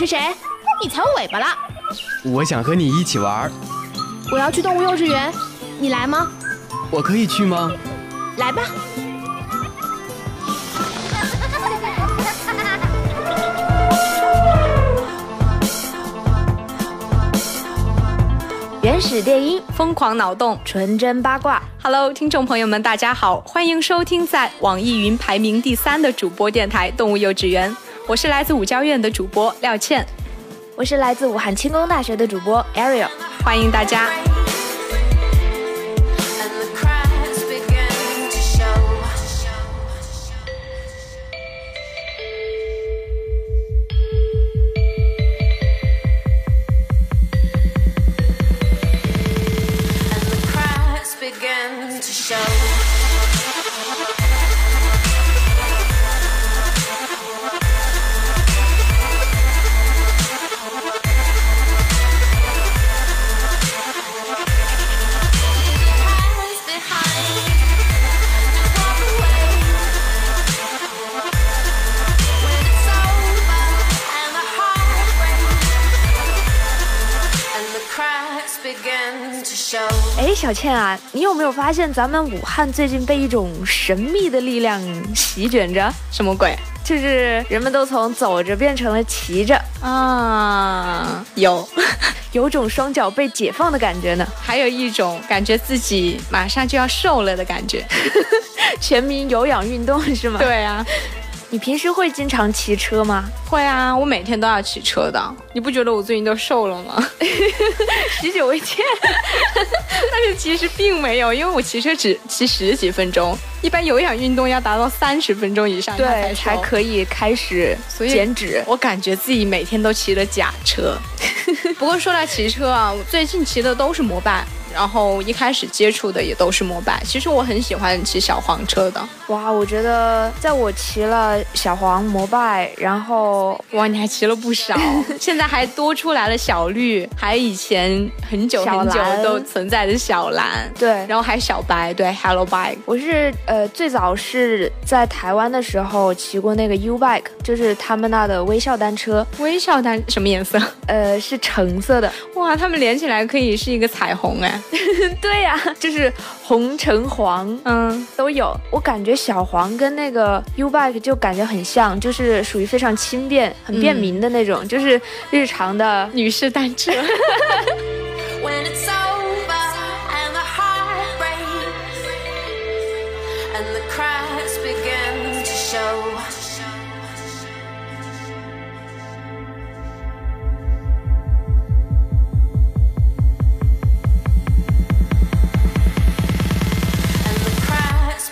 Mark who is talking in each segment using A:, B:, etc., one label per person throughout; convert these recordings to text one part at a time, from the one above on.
A: 是谁？你踩我尾巴了！
B: 我想和你一起玩。
A: 我要去动物幼稚园，你来吗？
B: 我可以去吗？
A: 来吧。原始电音，
C: 疯狂脑洞，
A: 纯真八卦。
C: Hello，听众朋友们，大家好，欢迎收听在网易云排名第三的主播电台《动物幼稚园》，我是来自五教院的主播廖倩，
A: 我是来自武汉轻工大学的主播 Ariel，
C: 欢迎大家。
A: 小倩啊，你有没有发现咱们武汉最近被一种神秘的力量席卷着？
C: 什么鬼？
A: 就是人们都从走着变成了骑着
C: 啊！有，
A: 有种双脚被解放的感觉呢。
C: 还有一种感觉自己马上就要瘦了的感觉，
A: 全民有氧运动是吗？
C: 对啊。
A: 你平时会经常骑车吗？
C: 会啊，我每天都要骑车的。你不觉得我最近都瘦了吗？
A: 许久未见，
C: 但是其实并没有，因为我骑车只骑十几分钟，一般有氧运动要达到三十分钟以上，
A: 对，才可以开始减脂。
C: 我感觉自己每天都骑的假车。不过说到骑车啊，我最近骑的都是摩拜。然后一开始接触的也都是摩拜，其实我很喜欢骑小黄车的。
A: 哇，我觉得在我骑了小黄摩拜，然后
C: 哇，你还骑了不少，现在还多出来了小绿，还有以前很久很久都存在的小蓝，
A: 对，
C: 然后还小白，对，Hello Bike。
A: 我是呃最早是在台湾的时候骑过那个 U Bike，就是他们那的微笑单车。
C: 微笑单什么颜色？
A: 呃，是橙色的。
C: 哇，它们连起来可以是一个彩虹哎。
A: 对呀，就是红橙黄，嗯，都有。我感觉小黄跟那个 U bike 就感觉很像，就是属于非常轻便、很便民的那种，就是日常的
C: 女士单车。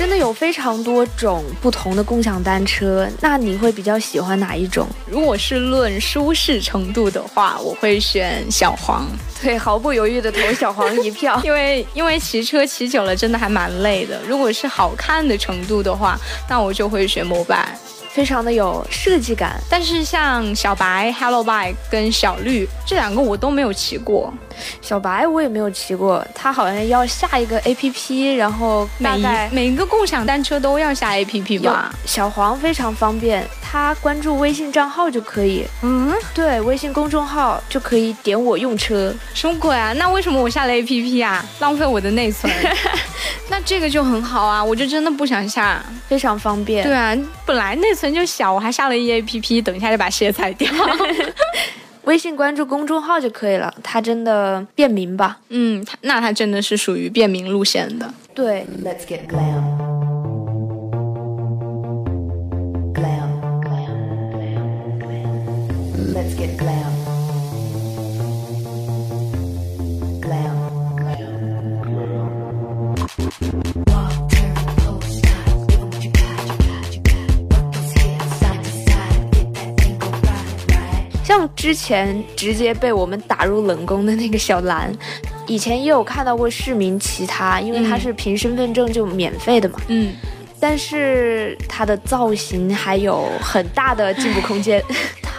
A: 真的有非常多种不同的共享单车，那你会比较喜欢哪一种？
C: 如果是论舒适程度的话，我会选小黄。
A: 对，毫不犹豫的投小黄一票，
C: 因为因为骑车骑久了真的还蛮累的。如果是好看的程度的话，那我就会选摩拜。
A: 非常的有设计感，
C: 但是像小白、Hello Bike 跟小绿这两个我都没有骑过，
A: 小白我也没有骑过，他好像要下一个 A P P，然后
C: 每每一个共享单车都要下 A P P 吧？
A: 小黄非常方便，他关注微信账号就可以，嗯，对，微信公众号就可以点我用车，
C: 什么鬼啊？那为什么我下了 A P P 啊？浪费我的内存？那这个就很好啊，我就真的不想下，
A: 非常方便。
C: 对啊，本来内存就小，我还下了一 A P P，等一下就把鞋踩掉。
A: 微信关注公众号就可以了。它真的便民吧？
C: 嗯，那它真的是属于便民路线的。
A: 对，Let's get glam。Let's get glam. 之前直接被我们打入冷宫的那个小兰，以前也有看到过市民骑他，因为它是凭身份证就免费的嘛。
C: 嗯。
A: 但是它的造型还有很大的进步空间。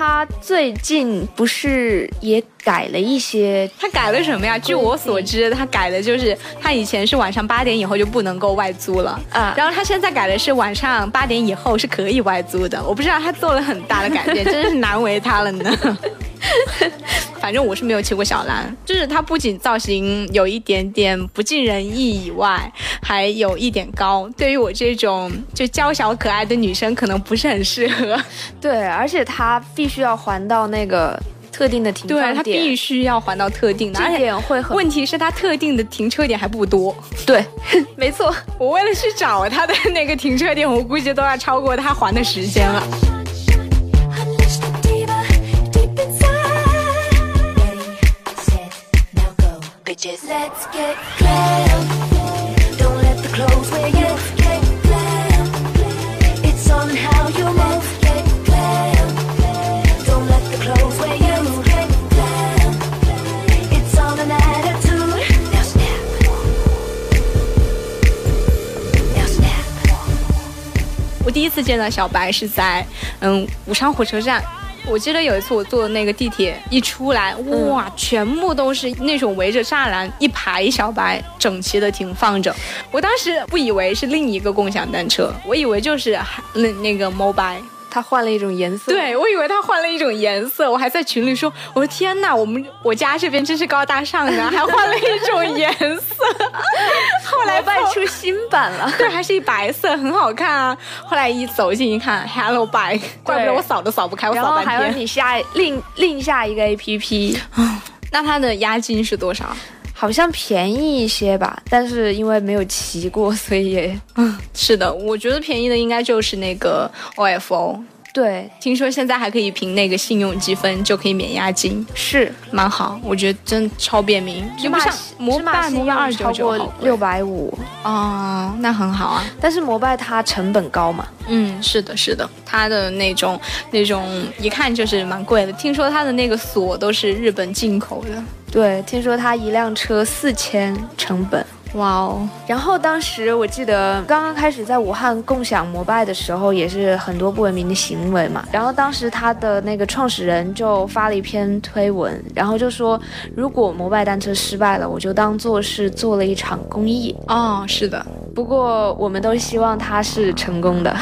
A: 它最近不是也改了一些？
C: 他改了什么呀？据我所知，他改的就是他以前是晚上八点以后就不能够外租了啊，然后他现在改的是晚上八点以后是可以外租的。我不知道他做了很大的改变，真是难为他了呢。反正我是没有骑过小蓝，就是它不仅造型有一点点不尽人意以外，还有一点高。对于我这种就娇小可爱的女生，可能不是很适合。
A: 对，而且它必须要还到那个特定的停车
C: 点，对它必须要还到特定的，而且
A: 会很。
C: 问题是它特定的停车点还不多。
A: 对，没错，
C: 我为了去找它的那个停车点，我估计都要超过它还的时间了。我第一次见到小白是在嗯武昌火车站。我记得有一次我坐的那个地铁一出来，哇，全部都是那种围着栅栏一排小白整齐的停放着。我当时不以为是另一个共享单车，我以为就是那那个 mobile。
A: 它换了一种颜色，
C: 对我以为他换了一种颜色，我还在群里说：“我说天哪，我们我家这边真是高大上啊，还换了一种颜色。”后来
A: 卖出新版了，
C: 对，还是一白色，很好看啊。后来一走近一看，Hello Bike，怪不得我扫都扫不开，我扫半天。
A: 还有你下另另下一个 APP，
C: 那它的押金是多少？
A: 好像便宜一些吧，但是因为没有骑过，所以也
C: 嗯，是的，我觉得便宜的应该就是那个 OFO。
A: 对，
C: 听说现在还可以凭那个信用积分就可以免押金，
A: 是
C: 蛮好，我觉得真超便民。
A: 芝麻
C: 摩拜摩拜二
A: 超过六百五
C: 哦，那很好啊。
A: 但是摩拜它成本高嘛？
C: 嗯，是的，是的，它的那种那种一看就是蛮贵的。听说它的那个锁都是日本进口的。
A: 对，听说他一辆车四千成本。哇哦！然后当时我记得刚刚开始在武汉共享摩拜的时候，也是很多不文明的行为嘛。然后当时他的那个创始人就发了一篇推文，然后就说，如果摩拜单车失败了，我就当做是做了一场公益。
C: 哦，是的。
A: 不过我们都希望他是成功的。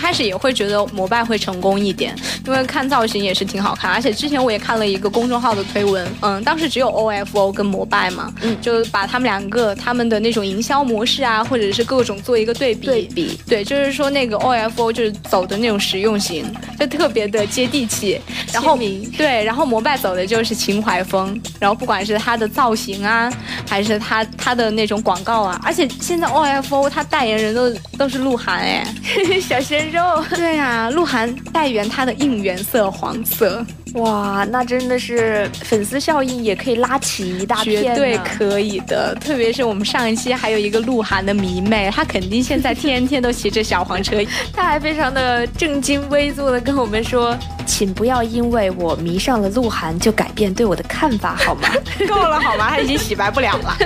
C: 开始也会觉得摩拜会成功一点，因为看造型也是挺好看，而且之前我也看了一个公众号的推文，嗯，当时只有 OFO 跟摩拜嘛，嗯，就把他们两个他们的那种营销模式啊，或者是各种做一个对比，
A: 对比，
C: 对，就是说那个 OFO 就是走的那种实用型，就特别的接地气，然后对，然后摩拜走的就是情怀风，然后不管是它的造型啊，还是它它的那种广告啊，而且现在 OFO 它代言人都都是鹿晗哎，
A: 小鲜肉。
C: 对呀，鹿晗代言他的应援色黄色，
A: 哇，那真的是粉丝效应也可以拉起一大
C: 片，绝对可以的。特别是我们上一期还有一个鹿晗的迷妹，她肯定现在天天都骑着小黄车，
A: 她还非常的正襟危坐的跟我们说，请不要因为我迷上了鹿晗就改变对我的看法好吗？
C: 够了好吗？他已经洗白不了了。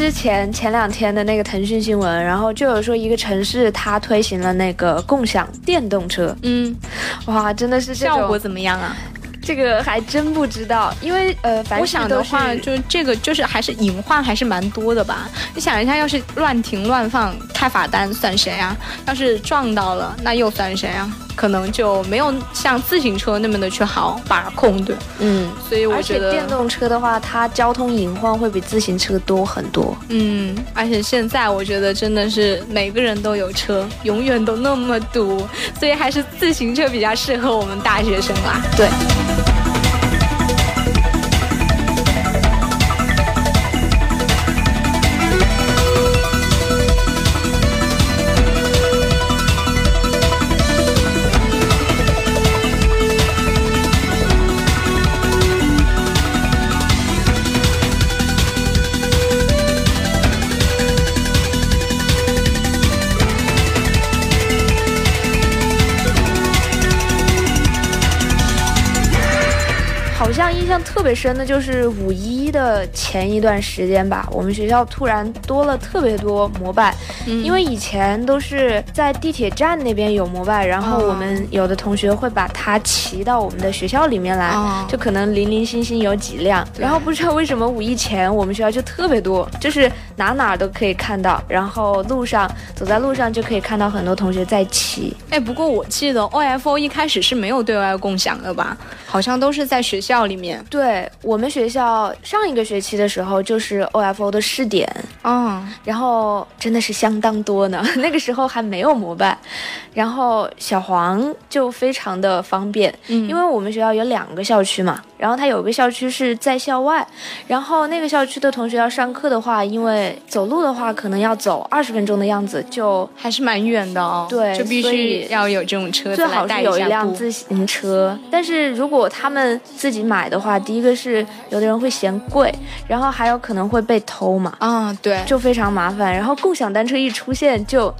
A: 之前前两天的那个腾讯新闻，然后就有说一个城市它推行了那个共享电动车，嗯，哇，真的是
C: 效果怎么样啊？
A: 这个还真不知道，因为呃，
C: 我想的话，就这个就是还是隐患还是蛮多的吧。你想一下，要是乱停乱放，开罚单算谁啊？要是撞到了，那又算谁啊？可能就没有像自行车那么的去好把控，对，嗯，所以我觉得
A: 电动车的话，它交通隐患会比自行车多很多，
C: 嗯，而且现在我觉得真的是每个人都有车，永远都那么堵，所以还是自行车比较适合我们大学生啦，
A: 对。特别深的就是五一的前一段时间吧，我们学校突然多了特别多摩拜，因为以前都是在地铁站那边有摩拜，然后我们有的同学会把它骑到我们的学校里面来，就可能零零星星有几辆，然后不知道为什么五一前我们学校就特别多，就是哪哪都可以看到，然后路上走在路上就可以看到很多同学在骑。
C: 哎，不过我记得 OFO 一开始是没有对外共享的吧？好像都是在学校里面。
A: 对我们学校上一个学期的时候就是 OFO 的试点，嗯，然后真的是相当多呢。那个时候还没有摩拜，然后小黄就非常的方便，嗯，因为我们学校有两个校区嘛。然后它有个校区是在校外，然后那个校区的同学要上课的话，因为走路的话可能要走二十分钟的样子，就
C: 还是蛮远的哦。
A: 对，
C: 就必须要有这种车，
A: 最好是有一辆自行车。但是如果他们自己买的话，第一个是有的人会嫌贵，然后还有可能会被偷嘛。
C: 啊，对，
A: 就非常麻烦。然后共享单车一出现，就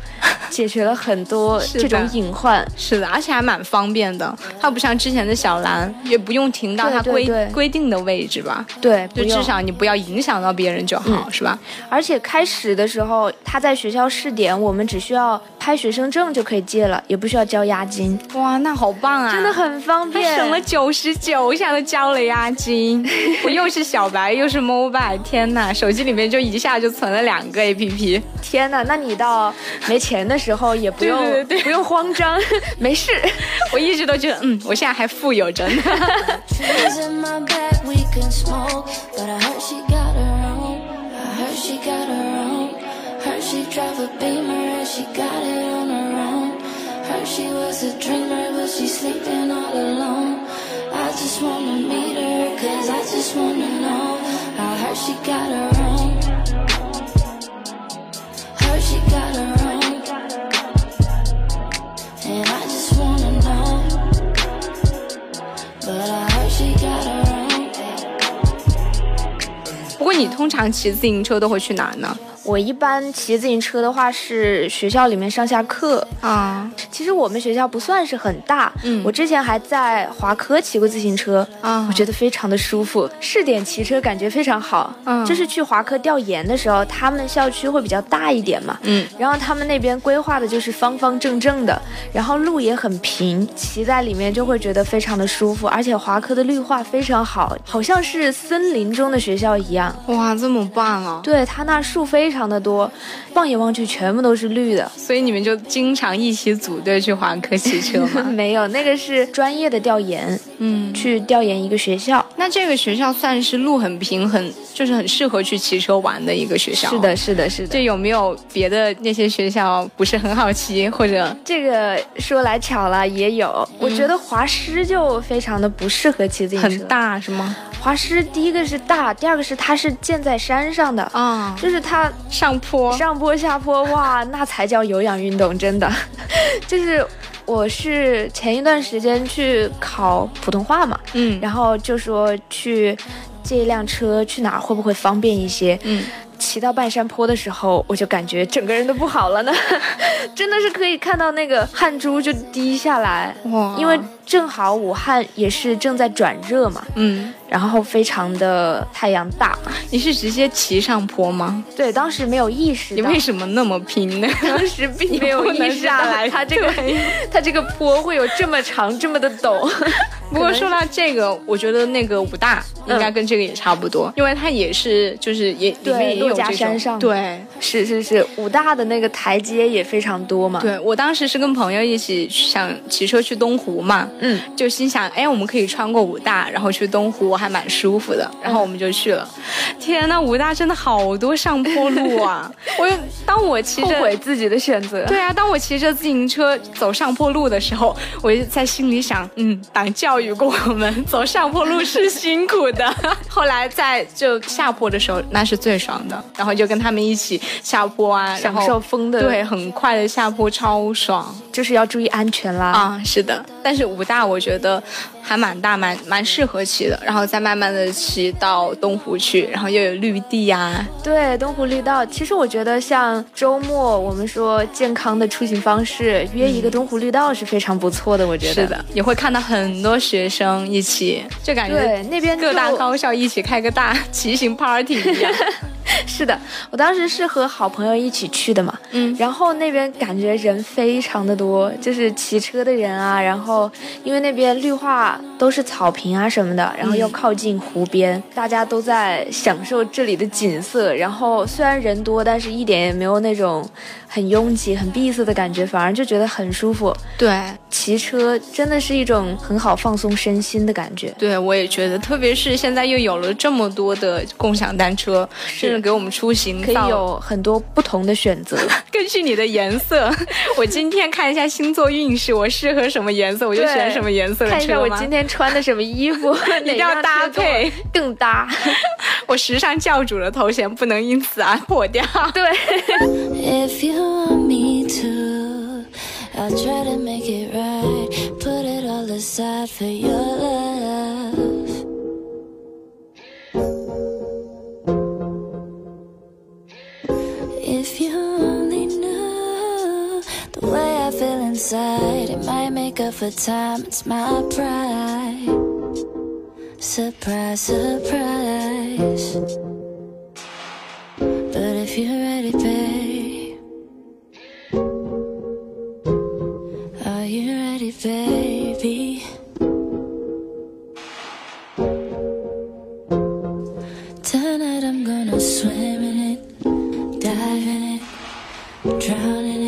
A: 解决了很多这种隐患。
C: 是的，而且还蛮方便的。它不像之前的小蓝，也不用停到它。规规定的位置吧，
A: 对，
C: 就至少你不要影响到别人就好，是吧？
A: 而且开始的时候，他在学校试点，我们只需要拍学生证就可以借了，也不需要交押金。
C: 哇，那好棒啊！
A: 真的很方便，
C: 省了九十九，一下都交了押金。我又是小白，又是 mobile，天哪，手机里面就一下就存了两个 app。
A: 天哪，那你到没钱的时候也不用不用慌张，没事。
C: 我一直都觉得，嗯，我现在还富有着呢。she got her 你通常骑自行车都会去哪呢？
A: 我一般骑自行车的话是学校里面上下课啊。其实我们学校不算是很大，嗯，我之前还在华科骑过自行车啊，我觉得非常的舒服。试点骑车感觉非常好，嗯，就是去华科调研的时候，他们校区会比较大一点嘛，嗯，然后他们那边规划的就是方方正正的，然后路也很平，骑在里面就会觉得非常的舒服，而且华科的绿化非常好，好像是森林中的学校一样。
C: 哇，这么棒啊！
A: 对他那树非。非常的多，望眼望去全部都是绿的，
C: 所以你们就经常一起组队去华科骑车吗？
A: 没有，那个是专业的调研，嗯，去调研一个学校。
C: 那这个学校算是路很平，很就是很适合去骑车玩的一个学校。
A: 是的，是的，是的。
C: 这有没有别的那些学校不是很好骑？或者
A: 这个说来巧了，也有。我觉得华师就非常的不适合骑自行车，
C: 很大是吗？
A: 华师第一个是大，第二个是它是建在山上的啊，就是它
C: 上坡、
A: 上坡、下坡，哇，那才叫有氧运动，真的。就是我是前一段时间去考普通话嘛，嗯，然后就说去借一辆车去哪儿会不会方便一些，嗯。骑到半山坡的时候，我就感觉整个人都不好了呢，真的是可以看到那个汗珠就滴下来，哇！因为正好武汉也是正在转热嘛，嗯。然后非常的太阳大，
C: 你是直接骑上坡吗？
A: 对，当时没有意识
C: 到。你为什么那么拼呢？
A: 当时并没有意识到它这个它这个坡会有这么长，这么的陡。
C: 不过说到这个，我觉得那个武大应该跟这个也差不多，因为它也是就是也里面也有这种。对，
A: 是是是，武大的那个台阶也非常多嘛。
C: 对我当时是跟朋友一起想骑车去东湖嘛，嗯，就心想，哎，我们可以穿过武大，然后去东湖。还蛮舒服的，然后我们就去了。天呐，武大真的好多上坡路啊！我当我骑着
A: 后悔自己的选择。
C: 对啊，当我骑着自行车走上坡路的时候，我就在心里想，嗯，党教育过我们，走上坡路是辛苦的。后来在就下坡的时候，那是最爽的。然后就跟他们一起下坡啊，
A: 享受风的，
C: 对，很快的下坡，超爽。
A: 就是要注意安全啦。
C: 啊，是的。但是武大，我觉得。还蛮大，蛮蛮适合骑的，然后再慢慢的骑到东湖去，然后又有绿地呀。
A: 对，东湖绿道，其实我觉得像周末我们说健康的出行方式，约一个东湖绿道是非常不错的。我觉得
C: 是的，也会看到很多学生一起，就感觉
A: 对那边
C: 各大高校一起开个大 骑行 party 一样。
A: 是的，我当时是和好朋友一起去的嘛，嗯，然后那边感觉人非常的多，就是骑车的人啊，然后因为那边绿化都是草坪啊什么的，然后又靠近湖边，大家都在享受这里的景色，然后虽然人多，但是一点也没有那种。很拥挤、很闭塞的感觉，反而就觉得很舒服。
C: 对，
A: 骑车真的是一种很好放松身心的感觉。
C: 对，我也觉得，特别是现在又有了这么多的共享单车，甚至给我们出行
A: 可以有很多不同的选择。
C: 根据你的颜色，我今天看一下星座运势，我适合什么颜色，我就选什么颜色的车
A: 看一下我今天穿的什么衣服，
C: 一定要搭配
A: 更搭。
C: 我时尚教主的头衔不能因此而破掉。
A: 对。
D: If you want me to. I'll try to make it right. Put it all aside for your love. But if you're ready, babe, are you ready, baby? Tonight I'm gonna swim in it, dive in it, drown in it.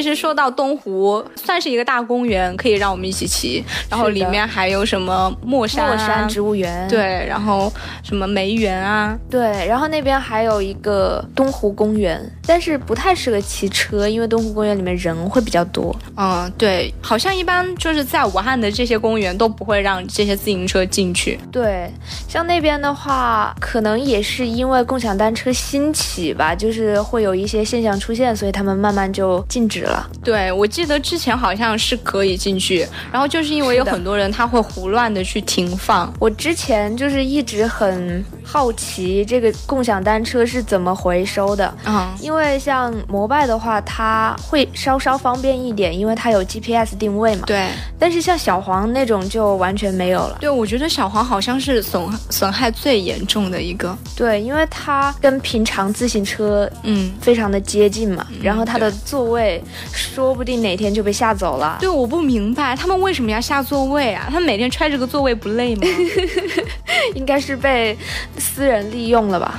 C: 其实说到东湖，算是一个大公园，可以让我们一起骑。然后里面还有什么墨山、
A: 墨山植物园，
C: 对，然后什么梅园啊，
A: 对，然后那边还有一个东湖公园，但是不太适合骑车，因为东湖公园里面人会比较多。
C: 嗯，对，好像一般就是在武汉的这些公园都不会让这些自行车进去。
A: 对，像那边的话，可能也是因为共享单车兴起吧，就是会有一些现象出现，所以他们慢慢就。禁止了，
C: 对我记得之前好像是可以进去，然后就是因为有很多人他会胡乱的去停放。
A: 我之前就是一直很好奇这个共享单车是怎么回收的，嗯，因为像摩拜的话，它会稍稍方便一点，因为它有 GPS 定位嘛。
C: 对，
A: 但是像小黄那种就完全没有了。
C: 对，我觉得小黄好像是损损害最严重的一个。
A: 对，因为它跟平常自行车嗯非常的接近嘛，然后它的座位。说不定哪天就被吓走了。
C: 对，我不明白他们为什么要下座位啊？他们每天揣着个座位不累吗？
A: 应该是被私人利用了吧。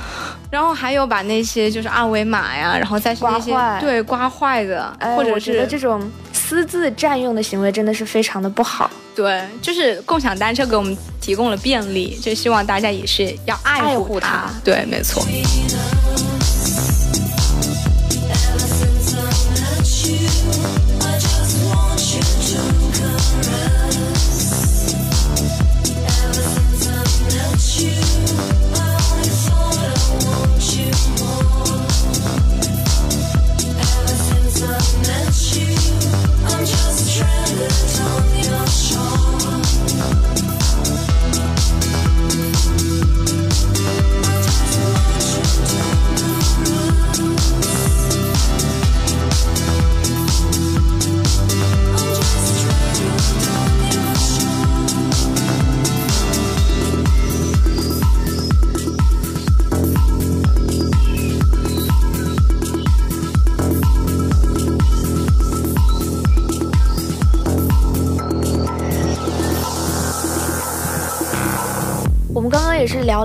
C: 然后还有把那些就是二维码呀，然后再
A: 是那些，
C: 对，刮坏的，或者是
A: 这种私自占用的行为，真的是非常的不好。
C: 对，就是共享单车给我们提供了便利，就希望大家也是要爱护它。对，没错。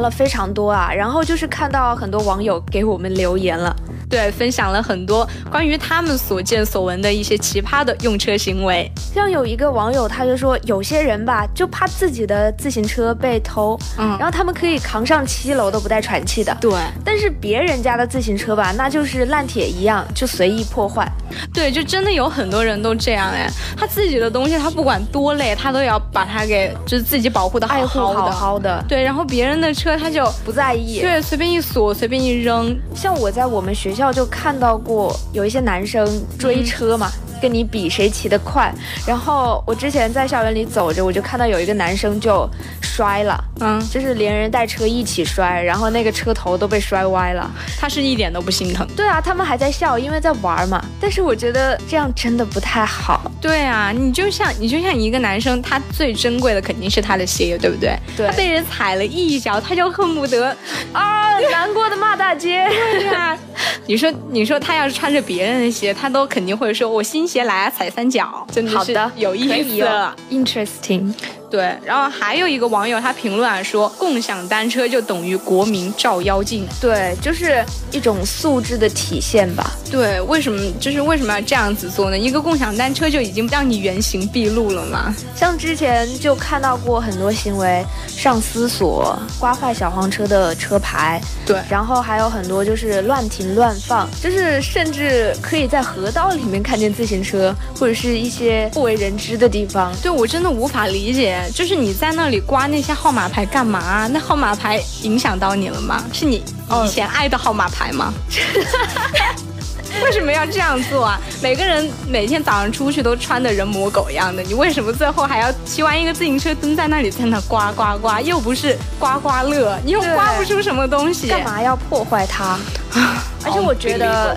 A: 非常多啊，然后就是看到很多网友给我们留言了。
C: 对，分享了很多关于他们所见所闻的一些奇葩的用车行为。
A: 像有一个网友，他就说，有些人吧，就怕自己的自行车被偷，嗯，然后他们可以扛上七楼都不带喘气的。
C: 对，
A: 但是别人家的自行车吧，那就是烂铁一样，就随意破坏。
C: 对，就真的有很多人都这样哎，他自己的东西，他不管多累，他都要把它给就是自己保护的
A: 好
C: 好
A: 的，好好的。
C: 对，然后别人的车他就
A: 不在意，
C: 对，随便一锁，随便一扔。
A: 像我在我们学校就看到过有一些男生追车嘛。跟你比谁骑得快，然后我之前在校园里走着，我就看到有一个男生就摔了，嗯，就是连人带车一起摔，然后那个车头都被摔歪了，
C: 他是一点都不心疼。
A: 对啊，他们还在笑，因为在玩嘛。但是我觉得这样真的不太好。
C: 对啊，你就像你就像一个男生，他最珍贵的肯定是他的鞋，对不对？
A: 对。
C: 他被人踩了一脚，他就恨不得
A: 啊，难过的骂大街。
C: 对呀，你说你说他要是穿着别人的鞋，他都肯定会说我新。鞋来踩三脚，真的是有意思
A: ，interesting。
C: 对，然后还有一个网友他评论啊说，共享单车就等于国民照妖镜，
A: 对，就是一种素质的体现吧。
C: 对，为什么就是为什么要这样子做呢？一个共享单车就已经让你原形毕露了嘛。
A: 像之前就看到过很多行为，上私锁、刮坏小黄车的车牌，
C: 对，
A: 然后还有很多就是乱停乱放，就是甚至可以在河道里面看见自行车，或者是一些不为人知的地方。
C: 对我真的无法理解。就是你在那里刮那些号码牌干嘛？那号码牌影响到你了吗？是你以前爱的号码牌吗？为什么要这样做啊？每个人每天早上出去都穿的人模狗样的，你为什么最后还要骑完一个自行车蹲在那里在那刮刮刮？又不是刮刮乐，你又刮不出什么东西，
A: 干嘛要破坏它？而且我觉得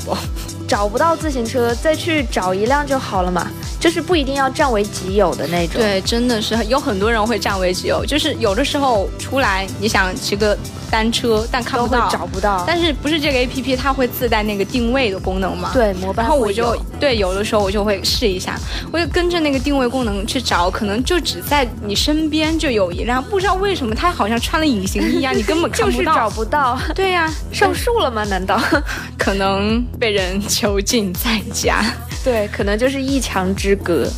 A: 找不到自行车再去找一辆就好了嘛。就是不一定要占为己有的那种。
C: 对，真的是有很多人会占为己有。就是有的时候出来，你想骑个。单车，但看不到，
A: 找不到。
C: 但是不是这个 A P P 它会自带那个定位的功能吗？
A: 对，模板。
C: 然后我就对，有的时候我就会试一下，我就跟着那个定位功能去找，可能就只在你身边就有一辆，不知道为什么它好像穿了隐形衣一样，你根本看不到。
A: 就是找不到。
C: 对呀，
A: 上树了吗？难道？
C: 可能被人囚禁在家。
A: 对，可能就是一墙之隔。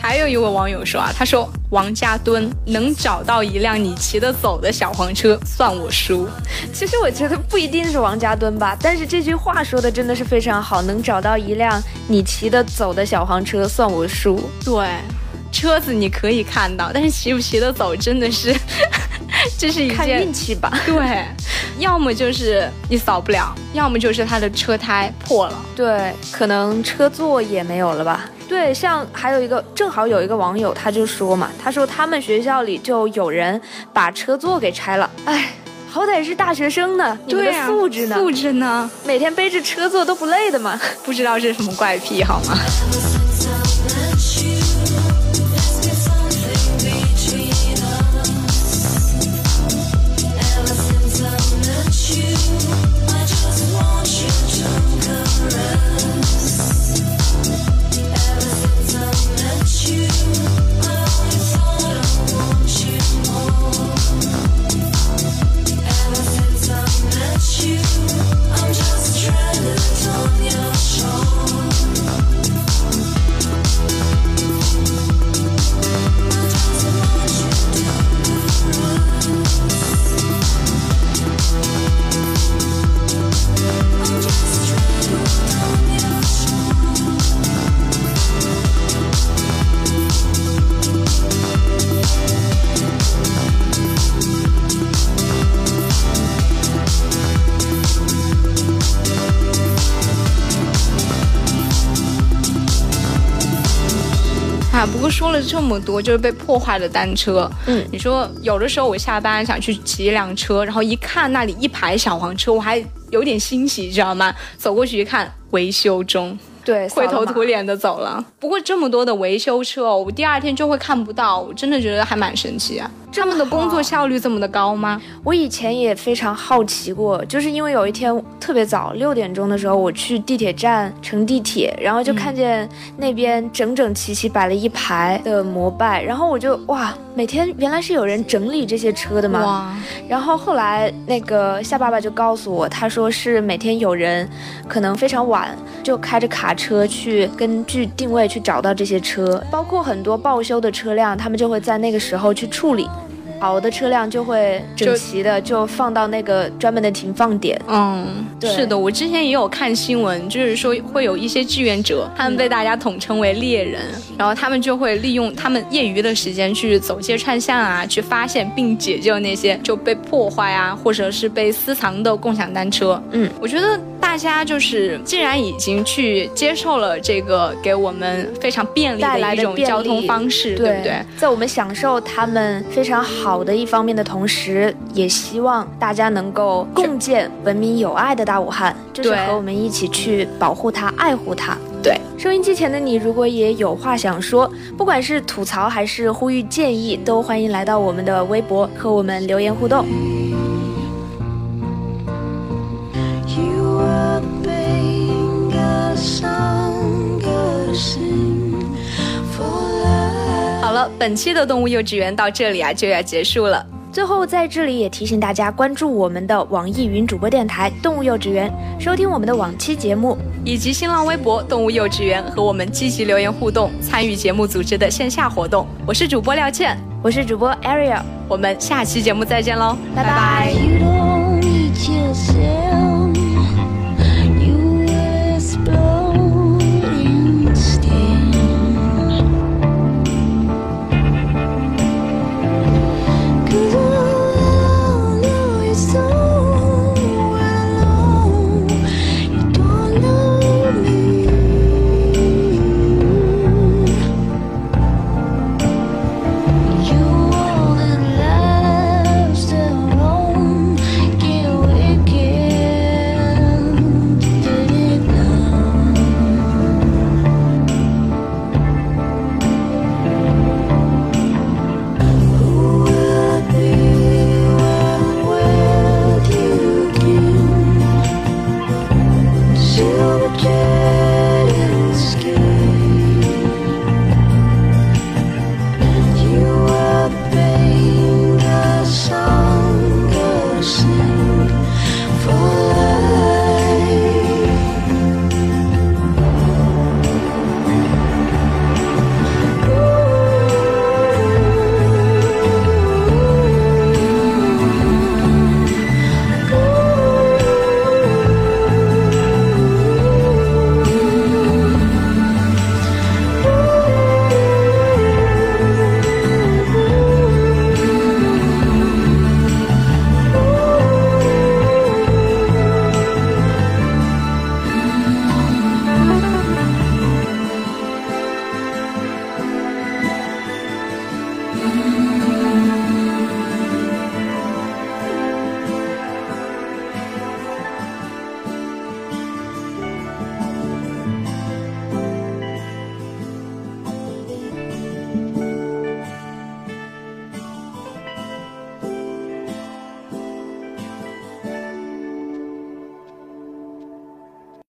C: 还有一位网友说啊，他说王家墩能找到一辆你骑得走的小黄车，算我输。
A: 其实我觉得不一定是王家墩吧，但是这句话说的真的是非常好，能找到一辆你骑得走的小黄车，算我输。
C: 对，车子你可以看到，但是骑不骑得走，真的是，这是一
A: 看运气吧。
C: 对，要么就是你扫不了，要么就是它的车胎破了。
A: 对，可能车座也没有了吧。对，像还有一个，正好有一个网友他就说嘛，他说他们学校里就有人把车座给拆了，哎，好歹是大学生呢，你们的素质呢？
C: 素质呢？
A: 每天背着车座都不累的吗？
C: 不知道是什么怪癖好吗？这么多，就是被破坏的单车。嗯，你说有的时候我下班想去骑一辆车，然后一看那里一排小黄车，我还有点欣喜，知道吗？走过去一看，维修中。
A: 对，
C: 灰头土脸的走了。不过这么多的维修车，我第二天就会看不到，我真的觉得还蛮神奇啊。他们的工作效率这么的高吗？
A: 我以前也非常好奇过，就是因为有一天特别早，六点钟的时候我去地铁站乘地铁，然后就看见那边整整齐齐摆了一排的摩拜，然后我就哇，每天原来是有人整理这些车的嘛。哇！然后后来那个夏爸爸就告诉我，他说是每天有人可能非常晚就开着卡车去根据定位去找到这些车，包括很多报修的车辆，他们就会在那个时候去处理。好的车辆就会整齐的就放到那个专门的停放点。
C: 嗯，是的，我之前也有看新闻，就是说会有一些志愿者，他们被大家统称为猎人，然后他们就会利用他们业余的时间去走街串巷啊，去发现并解救那些就被破坏啊，或者是被私藏的共享单车。嗯，我觉得大家就是既然已经去接受了这个给我们非常便利的一种交通方式，对不对？
A: 在我们享受他们非常好。好的一方面的同时，也希望大家能够共建文明有爱的大武汉，就是和我们一起去保护它、爱护它。
C: 对，
A: 收音机前的你，如果也有话想说，不管是吐槽还是呼吁建议，都欢迎来到我们的微博和我们留言互动。
C: 本期的动物幼稚园到这里啊就要结束了。
A: 最后在这里也提醒大家关注我们的网易云主播电台动物幼稚园，收听我们的往期节目，
C: 以及新浪微博动物幼稚园和我们积极留言互动，参与节目组织的线下活动。我是主播廖倩，
A: 我是主播 Ariel，
C: 我们下期节目再见喽，
A: 拜拜。